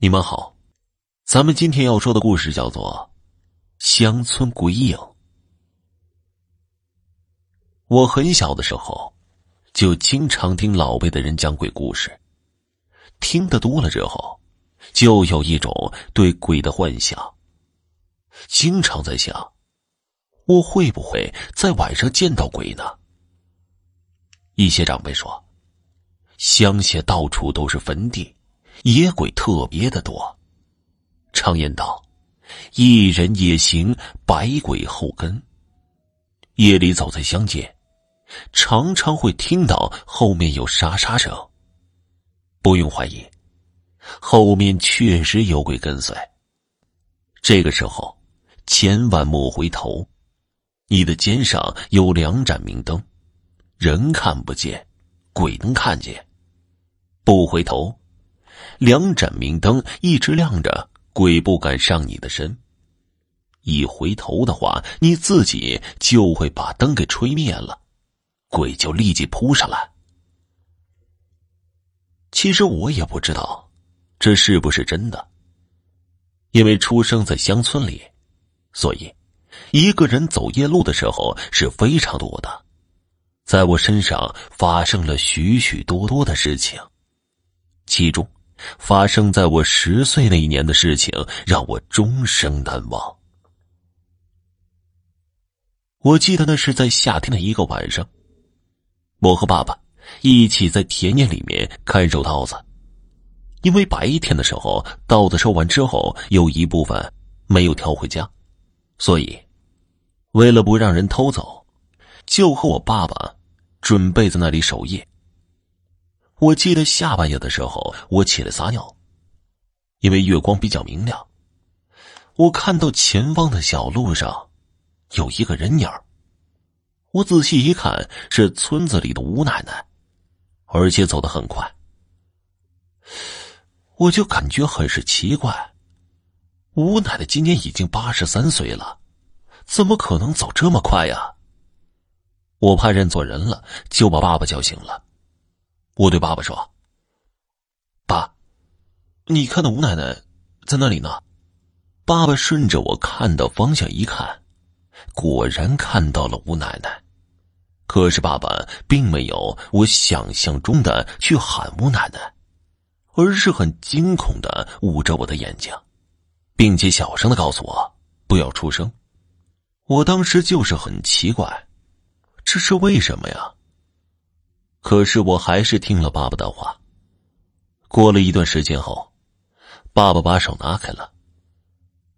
你们好，咱们今天要说的故事叫做《乡村鬼影》。我很小的时候，就经常听老辈的人讲鬼故事，听得多了之后，就有一种对鬼的幻想。经常在想，我会不会在晚上见到鬼呢？一些长辈说，乡下到处都是坟地。野鬼特别的多，常言道：“一人夜行，百鬼后跟。”夜里走在乡间，常常会听到后面有沙沙声。不用怀疑，后面确实有鬼跟随。这个时候，千万莫回头，你的肩上有两盏明灯，人看不见，鬼能看见。不回头。两盏明灯一直亮着，鬼不敢上你的身。一回头的话，你自己就会把灯给吹灭了，鬼就立即扑上来。其实我也不知道这是不是真的，因为出生在乡村里，所以一个人走夜路的时候是非常多的。在我身上发生了许许多多的事情，其中。发生在我十岁那一年的事情，让我终生难忘。我记得那是在夏天的一个晚上，我和爸爸一起在田野里面看守稻子。因为白天的时候稻子收完之后，有一部分没有挑回家，所以为了不让人偷走，就和我爸爸准备在那里守夜。我记得下半夜的时候，我起来撒尿，因为月光比较明亮，我看到前方的小路上有一个人影我仔细一看，是村子里的吴奶奶，而且走得很快。我就感觉很是奇怪，吴奶奶今年已经八十三岁了，怎么可能走这么快呀？我怕认错人了，就把爸爸叫醒了。我对爸爸说：“爸，你看到吴奶奶在那里呢。”爸爸顺着我看的方向一看，果然看到了吴奶奶。可是爸爸并没有我想象中的去喊吴奶奶，而是很惊恐的捂着我的眼睛，并且小声的告诉我不要出声。我当时就是很奇怪，这是为什么呀？可是我还是听了爸爸的话。过了一段时间后，爸爸把手拿开了。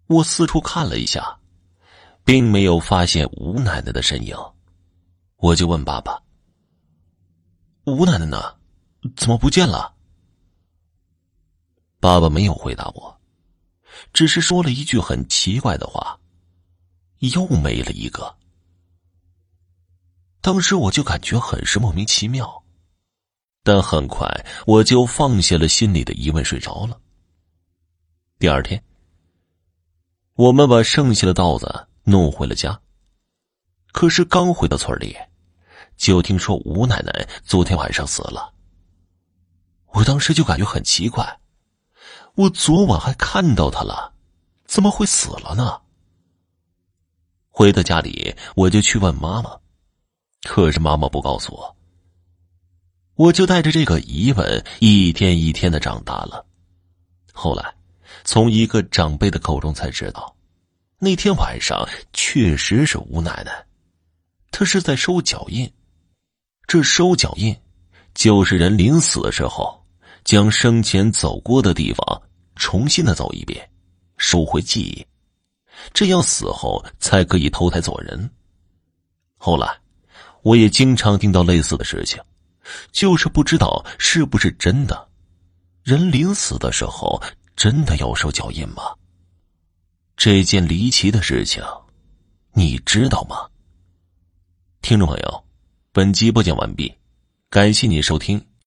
我四处看了一下，并没有发现吴奶奶的身影。我就问爸爸：“吴奶奶呢？怎么不见了？”爸爸没有回答我，只是说了一句很奇怪的话：“又没了一个。”当时我就感觉很是莫名其妙，但很快我就放下了心里的疑问，睡着了。第二天，我们把剩下的稻子弄回了家。可是刚回到村里，就听说吴奶奶昨天晚上死了。我当时就感觉很奇怪，我昨晚还看到她了，怎么会死了呢？回到家里，我就去问妈妈。可是妈妈不告诉我，我就带着这个疑问一天一天的长大了。后来，从一个长辈的口中才知道，那天晚上确实是吴奶奶，她是在收脚印。这收脚印，就是人临死的时候，将生前走过的地方重新的走一遍，收回记忆，这样死后才可以投胎做人。后来。我也经常听到类似的事情，就是不知道是不是真的。人临死的时候，真的要收脚印吗？这件离奇的事情，你知道吗？听众朋友，本集播讲完毕，感谢你收听。